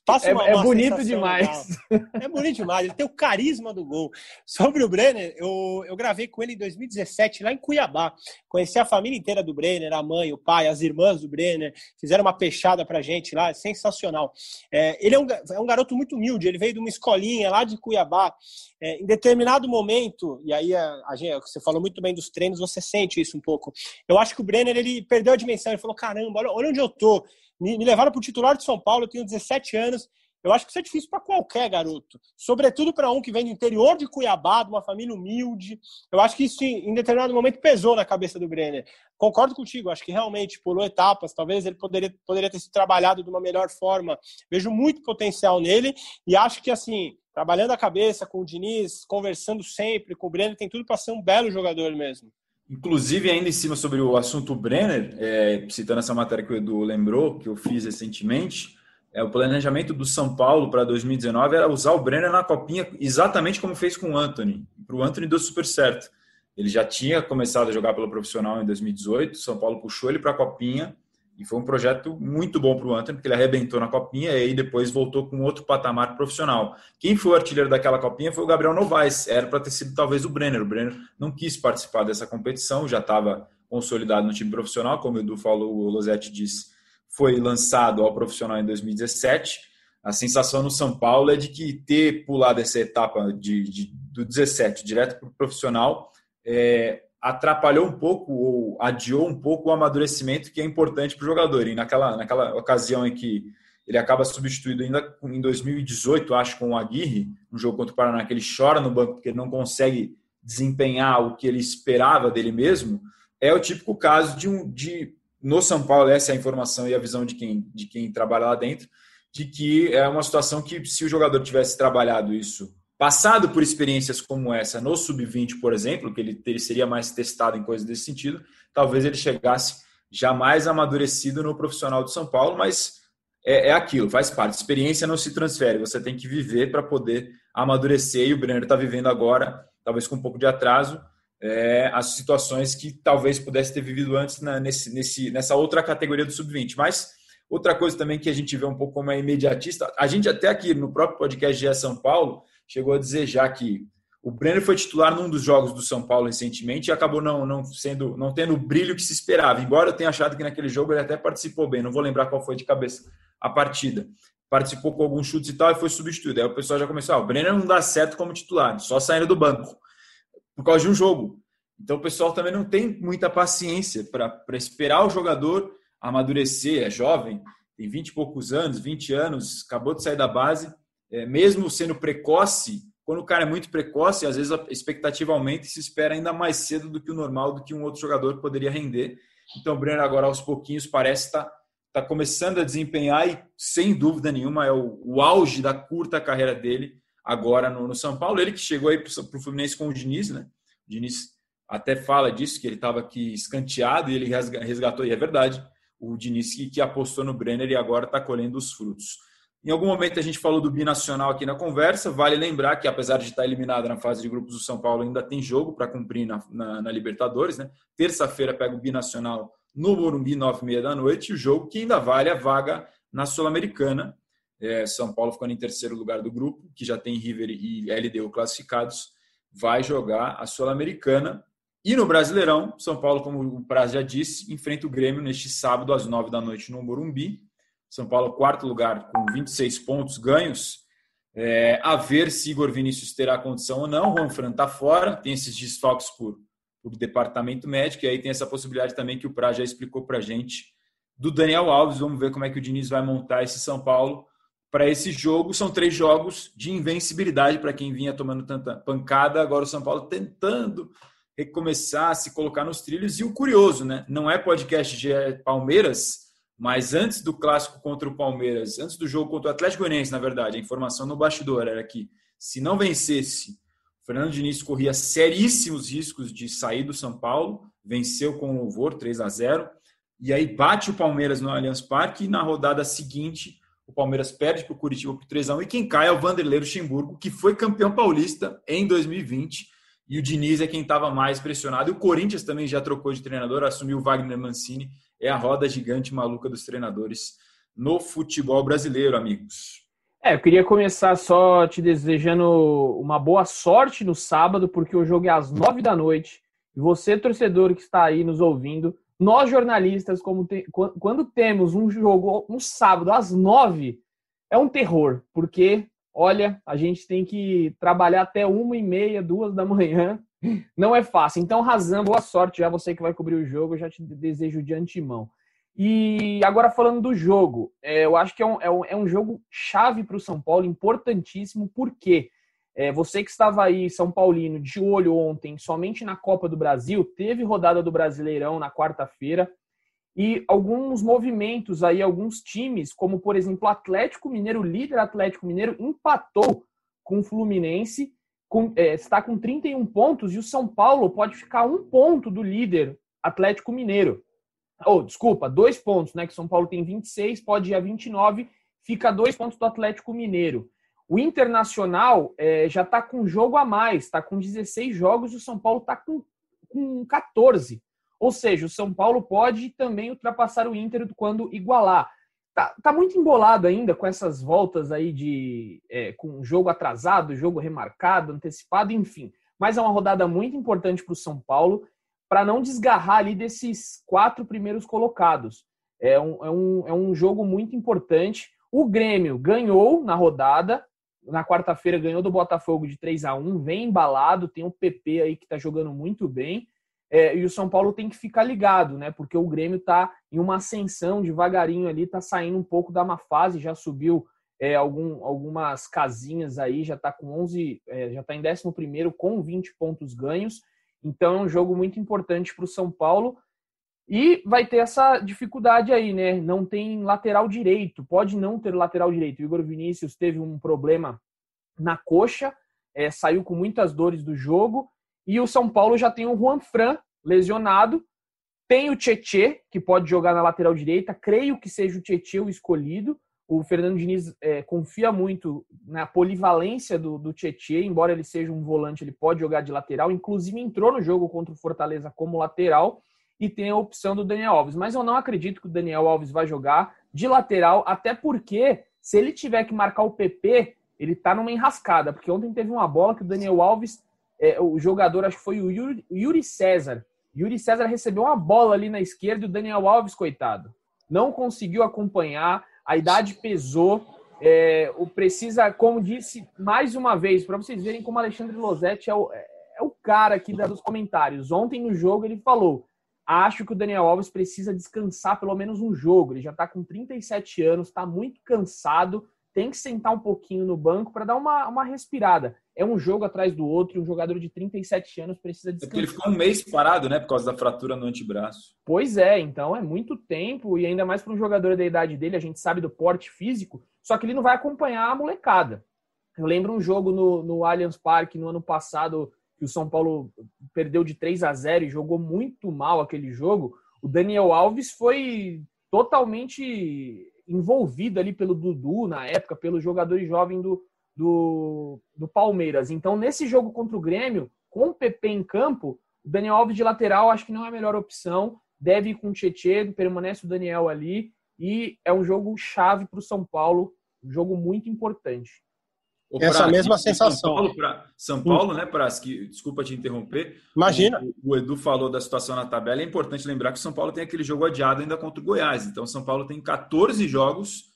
Passa é, uma, é, é bonito demais. Legal. É bonito demais. Ele tem o carisma do gol. Sobre o Brenner, eu, eu gravei com ele em 2017, lá em Cuiabá. Conheci a família inteira do Brenner, a mãe, o pai, as irmãs do Brenner. Fizeram uma pechada pra gente lá, é sensacional. É, ele é um, é um garoto muito humilde. Ele veio de uma escolinha lá de Cuiabá. É, em determinado momento, e aí a, a você falou muito bem dos treinos, você sente isso um pouco. Eu acho que o Brenner ele perdeu a dimensão. Ele falou: caramba, olha, olha onde eu tô me, me levaram para o titular de São Paulo, eu tenho 17 anos. Eu acho que isso é difícil para qualquer garoto, sobretudo para um que vem do interior de Cuiabá, de uma família humilde. Eu acho que isso, em determinado momento, pesou na cabeça do Brenner. Concordo contigo, acho que realmente pulou etapas, talvez ele poderia, poderia ter sido trabalhado de uma melhor forma. Vejo muito potencial nele e acho que, assim, trabalhando a cabeça com o Diniz, conversando sempre com o Brenner, tem tudo para ser um belo jogador mesmo. Inclusive, ainda em cima sobre o assunto Brenner, é, citando essa matéria que o Edu lembrou, que eu fiz recentemente, é, o planejamento do São Paulo para 2019 era usar o Brenner na copinha exatamente como fez com o Anthony. Para o Anthony deu super certo. Ele já tinha começado a jogar pelo profissional em 2018, São Paulo puxou ele para a copinha e foi um projeto muito bom para o Antônio, porque ele arrebentou na copinha e aí depois voltou com outro patamar profissional. Quem foi o artilheiro daquela copinha foi o Gabriel Novaes. Era para ter sido talvez o Brenner. O Brenner não quis participar dessa competição, já estava consolidado no time profissional, como o Edu falou, o Losetti disse, foi lançado ao profissional em 2017. A sensação no São Paulo é de que ter pulado essa etapa de, de do 17 direto para o profissional é, atrapalhou um pouco ou adiou um pouco o amadurecimento que é importante para o jogador. E naquela, naquela ocasião em que ele acaba substituído ainda em 2018, acho, com o Aguirre, no jogo contra o Paraná, que ele chora no banco porque ele não consegue desempenhar o que ele esperava dele mesmo, é o típico caso de um de no São Paulo essa é a informação e a visão de quem de quem trabalha lá dentro, de que é uma situação que se o jogador tivesse trabalhado isso passado por experiências como essa no sub-20, por exemplo, que ele, ele seria mais testado em coisas desse sentido, talvez ele chegasse já mais amadurecido no profissional de São Paulo, mas é, é aquilo, faz parte. Experiência não se transfere, você tem que viver para poder amadurecer e o Brenner está vivendo agora talvez com um pouco de atraso, é, as situações que talvez pudesse ter vivido antes na, nesse, nesse, nessa outra categoria do sub-20. Mas outra coisa também que a gente vê um pouco como é imediatista, a gente até aqui no próprio podcast de São Paulo chegou a já que o Brenner foi titular num dos jogos do São Paulo recentemente e acabou não, não sendo não tendo o brilho que se esperava. Embora eu tenha achado que naquele jogo ele até participou bem, não vou lembrar qual foi de cabeça a partida. Participou com alguns chutes e tal e foi substituído. Aí o pessoal já começou: ah, o Brenner não dá certo como titular, só saindo do banco por causa de um jogo. Então o pessoal também não tem muita paciência para esperar o jogador amadurecer, é jovem, tem 20 e poucos anos, 20 anos, acabou de sair da base, é, mesmo sendo precoce quando o cara é muito precoce, às vezes a expectativa aumenta e se espera ainda mais cedo do que o normal, do que um outro jogador poderia render. Então, o Brenner agora aos pouquinhos parece estar tá, tá começando a desempenhar e, sem dúvida nenhuma, é o, o auge da curta carreira dele agora no, no São Paulo. Ele que chegou aí para o Fluminense com o Diniz, né? O Diniz até fala disso, que ele estava aqui escanteado e ele resgatou, e é verdade, o Diniz que, que apostou no Brenner e agora está colhendo os frutos. Em algum momento a gente falou do binacional aqui na conversa. Vale lembrar que, apesar de estar eliminado na fase de grupos do São Paulo, ainda tem jogo para cumprir na, na, na, Libertadores. Né? Terça-feira pega o binacional no Morumbi, nove e meia da noite. O jogo que ainda vale a vaga na Sul-Americana. É, São Paulo ficando em terceiro lugar do grupo, que já tem River e LDU classificados, vai jogar a Sul-Americana. E no Brasileirão, São Paulo, como o Praz já disse, enfrenta o Grêmio neste sábado às nove da noite no Morumbi. São Paulo, quarto lugar, com 26 pontos ganhos. É, a ver se Igor Vinícius terá condição ou não. Juan Fran está fora, tem esses desfalques por, por departamento médico, e aí tem essa possibilidade também que o Pra já explicou para a gente do Daniel Alves. Vamos ver como é que o Diniz vai montar esse São Paulo para esse jogo. São três jogos de invencibilidade para quem vinha tomando tanta pancada. Agora o São Paulo tentando recomeçar, se colocar nos trilhos. E o curioso, né? Não é podcast de Palmeiras mas antes do clássico contra o Palmeiras, antes do jogo contra o Atlético Goianiense, na verdade, a informação no bastidor era que se não vencesse, Fernando Diniz corria seríssimos riscos de sair do São Paulo, venceu com louvor 3 a 0 e aí bate o Palmeiras no Allianz Parque e na rodada seguinte o Palmeiras perde para o Curitiba por 3 a 1 e quem cai é o Vanderlei Luxemburgo, que foi campeão paulista em 2020 e o Diniz é quem estava mais pressionado. E o Corinthians também já trocou de treinador, assumiu o Wagner Mancini é a roda gigante maluca dos treinadores no futebol brasileiro, amigos. É, eu queria começar só te desejando uma boa sorte no sábado, porque o jogo é às nove da noite. E você, torcedor que está aí nos ouvindo, nós jornalistas, te, quando temos um jogo um sábado às nove, é um terror, porque, olha, a gente tem que trabalhar até uma e meia, duas da manhã não é fácil. Então, Razan, boa sorte. Já você que vai cobrir o jogo, eu já te desejo de antemão. E agora falando do jogo, é, eu acho que é um, é um, é um jogo chave para o São Paulo, importantíssimo, porque é, você que estava aí, São Paulino, de olho ontem, somente na Copa do Brasil, teve rodada do Brasileirão na quarta-feira, e alguns movimentos aí, alguns times, como por exemplo o Atlético Mineiro, líder Atlético Mineiro, empatou com o Fluminense com, é, está com 31 pontos e o São Paulo pode ficar um ponto do líder Atlético Mineiro. Ou, oh, desculpa, dois pontos, né? Que São Paulo tem 26, pode ir a 29, fica dois pontos do Atlético Mineiro. O Internacional é, já está com jogo a mais, está com 16 jogos e o São Paulo está com, com 14. Ou seja, o São Paulo pode também ultrapassar o Inter quando igualar tá, tá muito embolado ainda com essas voltas aí de é, com jogo atrasado, jogo remarcado, antecipado, enfim. Mas é uma rodada muito importante para o São Paulo para não desgarrar ali desses quatro primeiros colocados. É um, é, um, é um jogo muito importante. O Grêmio ganhou na rodada, na quarta-feira ganhou do Botafogo de 3 a 1 vem embalado, tem o PP aí que está jogando muito bem. É, e o São Paulo tem que ficar ligado, né? Porque o Grêmio está em uma ascensão devagarinho ali, está saindo um pouco da má fase, já subiu é, algum, algumas casinhas aí, já está com 11, é, já está em 11 com 20 pontos ganhos. Então é um jogo muito importante para o São Paulo. E vai ter essa dificuldade aí, né? Não tem lateral direito, pode não ter lateral direito. O Igor Vinícius teve um problema na coxa, é, saiu com muitas dores do jogo e o São Paulo já tem o Juan Fran lesionado. Tem o Tietê, que pode jogar na lateral direita. Creio que seja o Tietê o escolhido. o Fernando Diniz é, confia muito na polivalência do, do Tietchan, embora ele seja um volante, ele pode jogar de lateral, inclusive entrou no jogo contra o Fortaleza como lateral e tem a opção do Daniel Alves. Mas eu não acredito que o Daniel Alves vai jogar de lateral, até porque se ele tiver que marcar o PP, ele tá numa enrascada, porque ontem teve uma bola que o Daniel Alves, é, o jogador, acho que foi o Yuri, Yuri César. Yuri César recebeu uma bola ali na esquerda e o Daniel Alves, coitado, não conseguiu acompanhar a idade pesou. É, o precisa, como disse mais uma vez, para vocês verem como Alexandre Losetti é o, é o cara aqui dos comentários. Ontem no jogo ele falou: acho que o Daniel Alves precisa descansar pelo menos um jogo. Ele já está com 37 anos, está muito cansado, tem que sentar um pouquinho no banco para dar uma, uma respirada é um jogo atrás do outro e um jogador de 37 anos precisa descansar. É porque ele ficou um mês parado, né, por causa da fratura no antebraço. Pois é, então é muito tempo e ainda mais para um jogador da idade dele, a gente sabe do porte físico, só que ele não vai acompanhar a molecada. Eu lembro um jogo no, no Allianz Parque no ano passado que o São Paulo perdeu de 3 a 0 e jogou muito mal aquele jogo. O Daniel Alves foi totalmente envolvido ali pelo Dudu na época, pelos jogadores jovens do, do, do Palmeiras. Então, nesse jogo contra o Grêmio, com o PP em campo, o Daniel Alves de lateral acho que não é a melhor opção. Deve ir com o Tietchan, permanece o Daniel ali. E é um jogo chave para o São Paulo, um jogo muito importante. Essa mesma sensação. São Paulo, pra, São Paulo né, Pras, que, desculpa te interromper. Imagina. O, o, Edu falou da situação na tabela. É importante lembrar que o São Paulo tem aquele jogo adiado ainda contra o Goiás. Então, o São Paulo tem 14 jogos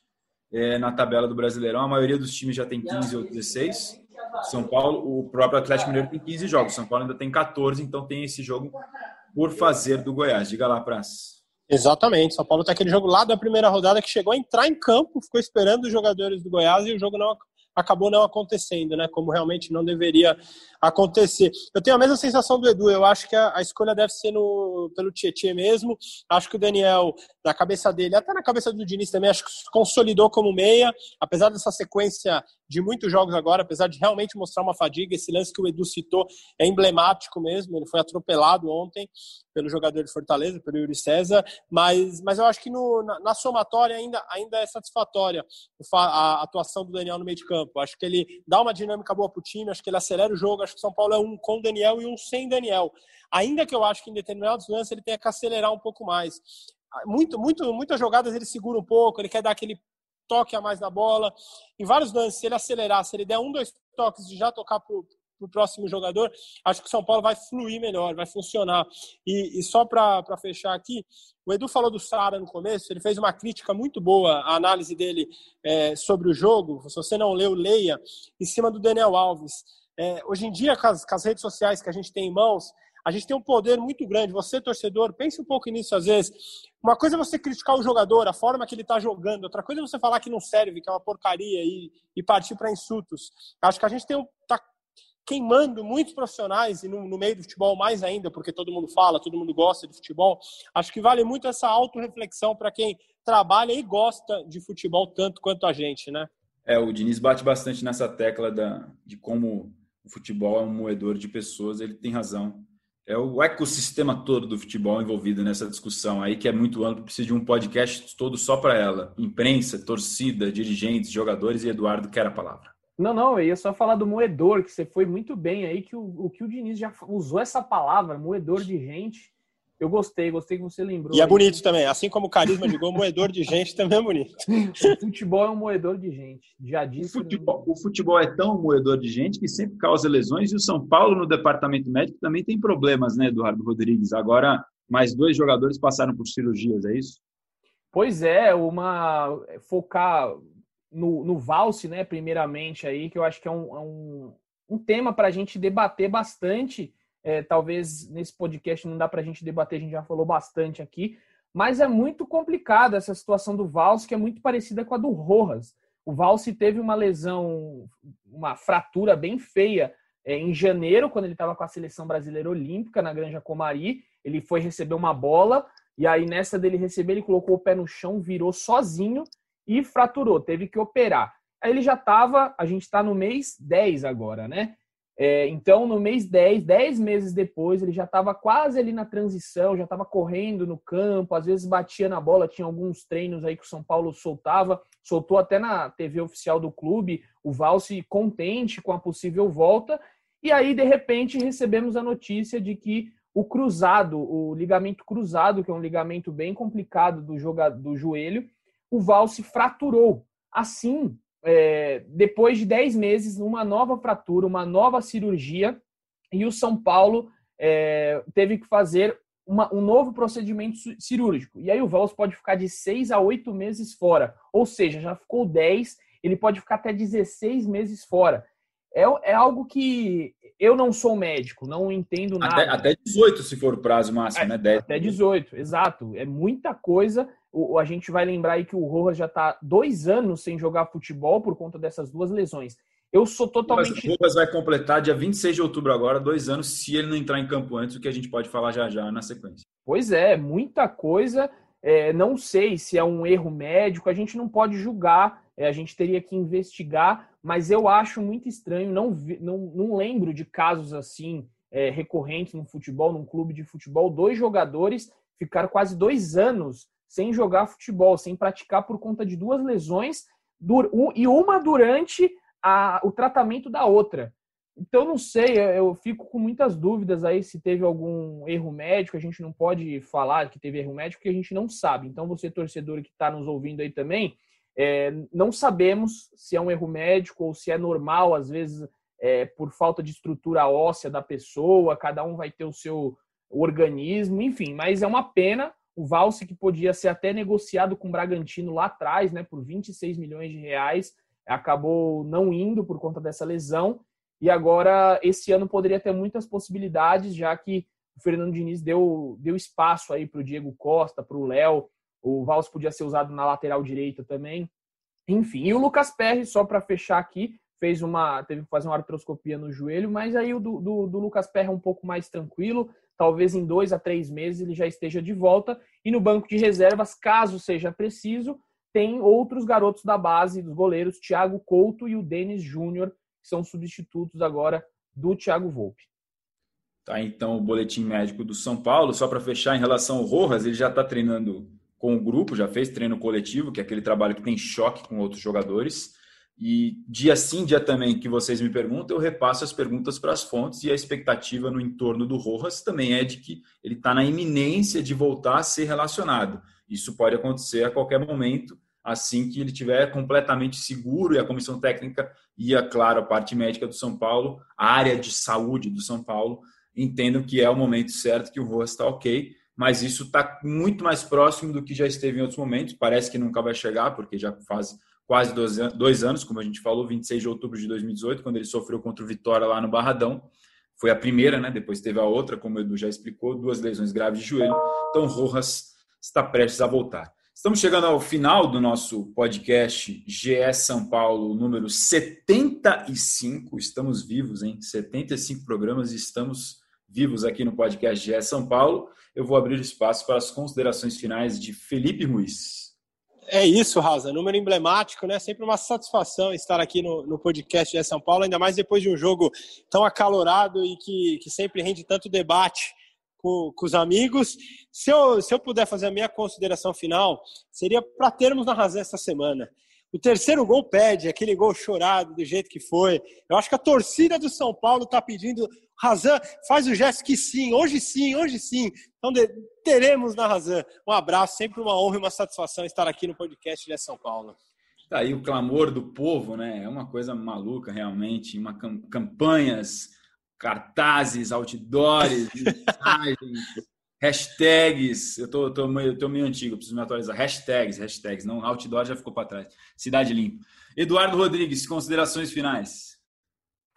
é, na tabela do Brasileirão. A maioria dos times já tem 15 ou 16. São Paulo, o próprio Atlético Mineiro tem 15 jogos. São Paulo ainda tem 14, então tem esse jogo por fazer do Goiás. Diga lá, Praz. Exatamente. São Paulo tem aquele jogo lá da primeira rodada que chegou a entrar em campo, ficou esperando os jogadores do Goiás e o jogo não acabou não acontecendo, né? Como realmente não deveria acontecer. Eu tenho a mesma sensação do Edu. Eu acho que a, a escolha deve ser no, pelo Tietchan mesmo. Acho que o Daniel, na cabeça dele, até na cabeça do Diniz também, acho que se consolidou como meia, apesar dessa sequência de muitos jogos agora, apesar de realmente mostrar uma fadiga. Esse lance que o Edu citou é emblemático mesmo. Ele foi atropelado ontem pelo jogador de Fortaleza, pelo Yuri César. Mas, mas eu acho que no, na, na somatória ainda, ainda é satisfatória a atuação do Daniel no meio de campo. Acho que ele dá uma dinâmica boa para o time, acho que ele acelera o jogo. Acho que São Paulo é um com Daniel e um sem Daniel. Ainda que eu acho que em determinados lances ele tenha que acelerar um pouco mais. Muito, muito, muitas jogadas ele segura um pouco, ele quer dar aquele toque a mais na bola. Em vários lances, se ele acelerar, se ele der um, dois toques e já tocar para próximo jogador, acho que o São Paulo vai fluir melhor, vai funcionar. E, e só para fechar aqui, o Edu falou do Sara no começo, ele fez uma crítica muito boa, a análise dele é, sobre o jogo. Se você não leu, leia, em cima do Daniel Alves. É, hoje em dia, com as, com as redes sociais que a gente tem em mãos, a gente tem um poder muito grande. Você, torcedor, pense um pouco nisso às vezes. Uma coisa é você criticar o jogador, a forma que ele está jogando. Outra coisa é você falar que não serve, que é uma porcaria e, e partir para insultos. Acho que a gente tem tá queimando muitos profissionais e no, no, meio do futebol mais ainda, porque todo mundo fala, todo mundo gosta de futebol. Acho que vale muito essa autorreflexão para quem trabalha e gosta de futebol tanto quanto a gente, né? É, o Diniz bate bastante nessa tecla da, de como o futebol é um moedor de pessoas, ele tem razão é o ecossistema todo do futebol envolvido nessa discussão aí, que é muito amplo, precisa de um podcast todo só para ela. Imprensa, torcida, dirigentes, jogadores e Eduardo quer a palavra. Não, não, eu ia só falar do moedor, que você foi muito bem aí, que o, o que o Diniz já usou essa palavra, moedor de gente. Eu gostei, gostei que você lembrou. E é bonito também, assim como o carisma de gol, moedor de gente também é bonito. o futebol é um moedor de gente, já disse. O futebol, o futebol é tão moedor de gente que sempre causa lesões e o São Paulo no departamento médico também tem problemas, né, Eduardo Rodrigues? Agora, mais dois jogadores passaram por cirurgias, é isso? Pois é, uma focar no, no Valse, né, primeiramente aí, que eu acho que é um, é um, um tema para a gente debater bastante é, talvez nesse podcast não dá para a gente debater, a gente já falou bastante aqui, mas é muito complicada essa situação do Valse, que é muito parecida com a do Rojas. O Valse teve uma lesão, uma fratura bem feia é, em janeiro, quando ele estava com a seleção brasileira olímpica na Granja Comari. Ele foi receber uma bola, e aí nessa dele receber, ele colocou o pé no chão, virou sozinho e fraturou, teve que operar. Aí ele já estava, a gente está no mês 10 agora, né? É, então, no mês 10, 10 meses depois, ele já estava quase ali na transição, já estava correndo no campo, às vezes batia na bola, tinha alguns treinos aí que o São Paulo soltava, soltou até na TV oficial do clube o Valse contente com a possível volta. E aí, de repente, recebemos a notícia de que o cruzado, o ligamento cruzado, que é um ligamento bem complicado do, joga, do joelho, o Valse fraturou. Assim, é, depois de 10 meses, uma nova fratura, uma nova cirurgia, e o São Paulo é, teve que fazer uma, um novo procedimento cirúrgico. E aí o Valse pode ficar de 6 a 8 meses fora. Ou seja, já ficou 10, ele pode ficar até 16 meses fora é, é algo que eu não sou médico, não entendo nada. Até, até 18, se for o prazo máximo, é, né? 10. Até 18, exato. É muita coisa. O, a gente vai lembrar aí que o Rojas já está dois anos sem jogar futebol por conta dessas duas lesões. Eu sou totalmente. O Rojas vai completar dia 26 de outubro agora, dois anos, se ele não entrar em campo antes, o que a gente pode falar já já na sequência. Pois é, muita coisa. É, não sei se é um erro médico, a gente não pode julgar, é, a gente teria que investigar, mas eu acho muito estranho, não, não, não lembro de casos assim é, recorrentes no futebol, num clube de futebol, dois jogadores ficaram quase dois anos sem jogar futebol, sem praticar por conta de duas lesões e uma durante a, o tratamento da outra. Então, não sei, eu fico com muitas dúvidas aí se teve algum erro médico. A gente não pode falar que teve erro médico, porque a gente não sabe. Então, você, torcedor que está nos ouvindo aí também, é, não sabemos se é um erro médico ou se é normal, às vezes, é, por falta de estrutura óssea da pessoa, cada um vai ter o seu organismo, enfim, mas é uma pena. O Valse, que podia ser até negociado com o Bragantino lá atrás, né, por 26 milhões de reais, acabou não indo por conta dessa lesão. E agora, esse ano poderia ter muitas possibilidades, já que o Fernando Diniz deu, deu espaço aí para o Diego Costa, para o Léo, o Vals podia ser usado na lateral direita também. Enfim, e o Lucas Perry, só para fechar aqui, fez uma. teve que fazer uma artroscopia no joelho, mas aí o do, do, do, Lucas Perry é um pouco mais tranquilo. Talvez em dois a três meses ele já esteja de volta. E no banco de reservas, caso seja preciso, tem outros garotos da base dos goleiros, Thiago Couto e o Denis Júnior, que são substitutos agora do Thiago Volpe. Tá, então o boletim médico do São Paulo, só para fechar em relação ao Rojas, ele já está treinando com o grupo, já fez treino coletivo, que é aquele trabalho que tem choque com outros jogadores. E dia sim, dia também que vocês me perguntam, eu repasso as perguntas para as fontes e a expectativa no entorno do Rojas também é de que ele está na iminência de voltar a ser relacionado. Isso pode acontecer a qualquer momento, assim que ele estiver completamente seguro e a comissão técnica e, a, claro, a parte médica do São Paulo, a área de saúde do São Paulo, entendam que é o momento certo, que o Rojas está ok mas isso está muito mais próximo do que já esteve em outros momentos. Parece que nunca vai chegar, porque já faz quase dois anos, como a gente falou, 26 de outubro de 2018, quando ele sofreu contra o Vitória lá no Barradão. Foi a primeira, né? Depois teve a outra, como o Edu já explicou, duas lesões graves de joelho. Então, Rojas está prestes a voltar. Estamos chegando ao final do nosso podcast GE São Paulo, número 75. Estamos vivos, hein? 75 programas e estamos vivos aqui no podcast GE São Paulo eu vou abrir espaço para as considerações finais de Felipe Ruiz. É isso, Raza. Número emblemático, né? Sempre uma satisfação estar aqui no, no podcast de São Paulo, ainda mais depois de um jogo tão acalorado e que, que sempre rende tanto debate com, com os amigos. Se eu, se eu puder fazer a minha consideração final, seria para termos na razão essa semana. O terceiro gol pede, aquele gol chorado do jeito que foi. Eu acho que a torcida do São Paulo está pedindo Razan, faz o gesto que sim, hoje sim, hoje sim. Então teremos na Razan. Um abraço, sempre uma honra e uma satisfação estar aqui no podcast de São Paulo. Tá aí o clamor do povo, né? É uma coisa maluca realmente, uma campanhas, cartazes, outdoors, mensagens, hashtags. Eu tô, tô, meio, tô meio antigo, preciso me atualizar. Hashtags, hashtags, não outdoor já ficou para trás. Cidade limpa. Eduardo Rodrigues, considerações finais.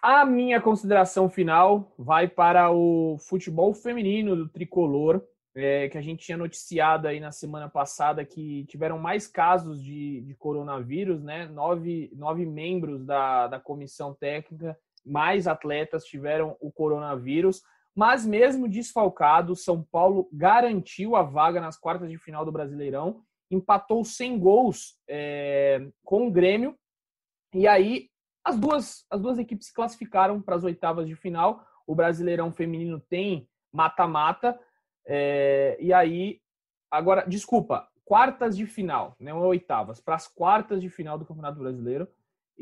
A minha consideração final vai para o futebol feminino do tricolor, é, que a gente tinha noticiado aí na semana passada que tiveram mais casos de, de coronavírus, né? Nove, nove membros da, da comissão técnica, mais atletas tiveram o coronavírus, mas mesmo desfalcado, São Paulo garantiu a vaga nas quartas de final do Brasileirão, empatou sem gols é, com o Grêmio, e aí as duas, as duas equipes se classificaram para as oitavas de final. O Brasileirão Feminino tem mata-mata. É, e aí, agora, desculpa, quartas de final, não é oitavas, para as quartas de final do Campeonato Brasileiro.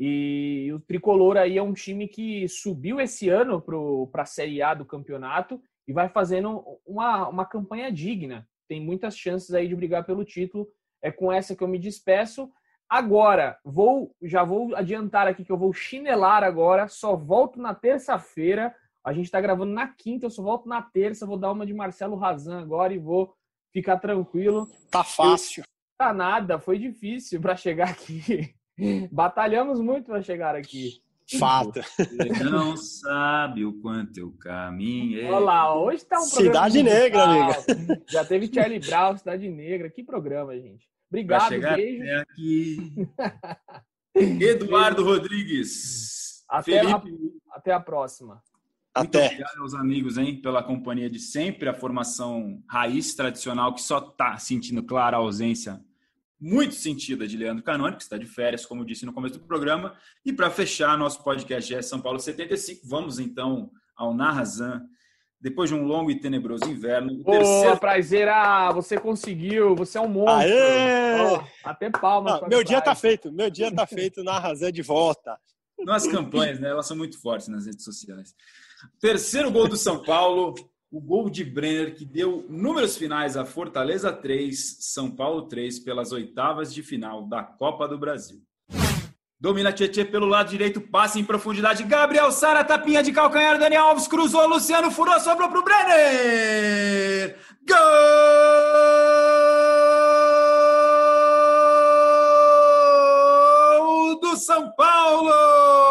E o Tricolor aí é um time que subiu esse ano para a Série A do campeonato e vai fazendo uma, uma campanha digna. Tem muitas chances aí de brigar pelo título. É com essa que eu me despeço. Agora, vou já vou adiantar aqui que eu vou chinelar agora. Só volto na terça-feira. A gente está gravando na quinta, eu só volto na terça. Vou dar uma de Marcelo Razan agora e vou ficar tranquilo. Tá fácil. Tá nada, foi difícil para chegar aqui. Batalhamos muito para chegar aqui. Fato. Você não sabe o quanto eu caminhei. Olha lá, hoje tá um programa. Cidade Negra, amiga. Já teve Charlie Brown, Cidade Negra. Que programa, gente. Obrigado, beijo. Até aqui. Eduardo Rodrigues. Até a, até a próxima. Muito Até. obrigado aos amigos, hein, pela companhia de sempre, a formação raiz tradicional que só está sentindo clara a ausência muito sentida de Leandro Canoni, que está de férias, como disse no começo do programa. E para fechar nosso podcast é São Paulo 75, vamos então ao Narrazan. Depois de um longo e tenebroso inverno. Boa, terceiro... Prazeira! Você conseguiu, você é um monstro. Oh, até palmas. Não, meu dia está feito, meu dia está feito, Narrazan de volta. Nossas campanhas, né? Elas são muito fortes nas redes sociais. Terceiro gol do São Paulo, o gol de Brenner, que deu números finais a Fortaleza 3, São Paulo 3, pelas oitavas de final da Copa do Brasil. Domina Tietê pelo lado direito, passa em profundidade. Gabriel Sara, tapinha de calcanhar. Daniel Alves cruzou, Luciano furou, sobrou para o Brenner. Gol do São Paulo!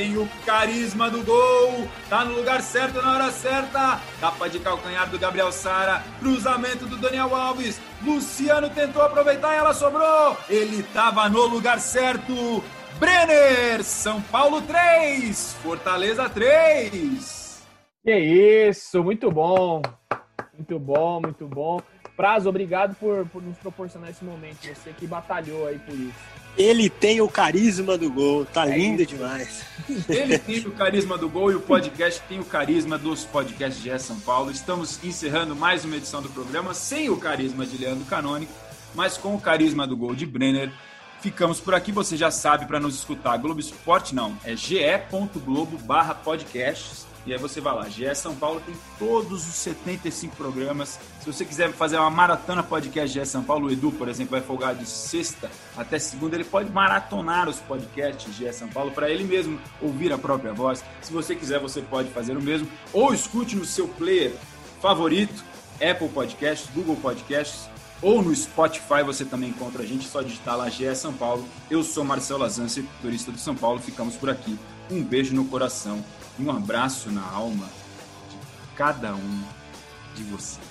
Tem o carisma do gol, tá no lugar certo na hora certa. Tapa de calcanhar do Gabriel Sara, cruzamento do Daniel Alves. Luciano tentou aproveitar e ela sobrou. Ele tava no lugar certo. Brenner, São Paulo 3, Fortaleza 3. Que isso, muito bom. Muito bom, muito bom. Prazo, obrigado por, por nos proporcionar esse momento. Você que batalhou aí por isso. Ele tem o carisma do gol, tá é lindo isso. demais. Ele tem o carisma do gol e o podcast tem o carisma dos podcasts de São Paulo. Estamos encerrando mais uma edição do programa sem o carisma de Leandro Canônico, mas com o carisma do gol de Brenner. Ficamos por aqui, você já sabe, para nos escutar. Globo Esporte não, é ge.globo barra podcasts e aí você vai lá, GE São Paulo tem todos os 75 programas. Se você quiser fazer uma maratona podcast GE São Paulo, o Edu, por exemplo, vai folgar de sexta até segunda. Ele pode maratonar os podcasts GE São Paulo para ele mesmo ouvir a própria voz. Se você quiser, você pode fazer o mesmo. Ou escute no seu player favorito, Apple Podcasts, Google Podcasts, ou no Spotify você também encontra a gente, só digitar lá GE São Paulo. Eu sou Marcelo Azan, setorista do São Paulo. Ficamos por aqui. Um beijo no coração e um abraço na alma de cada um de vocês.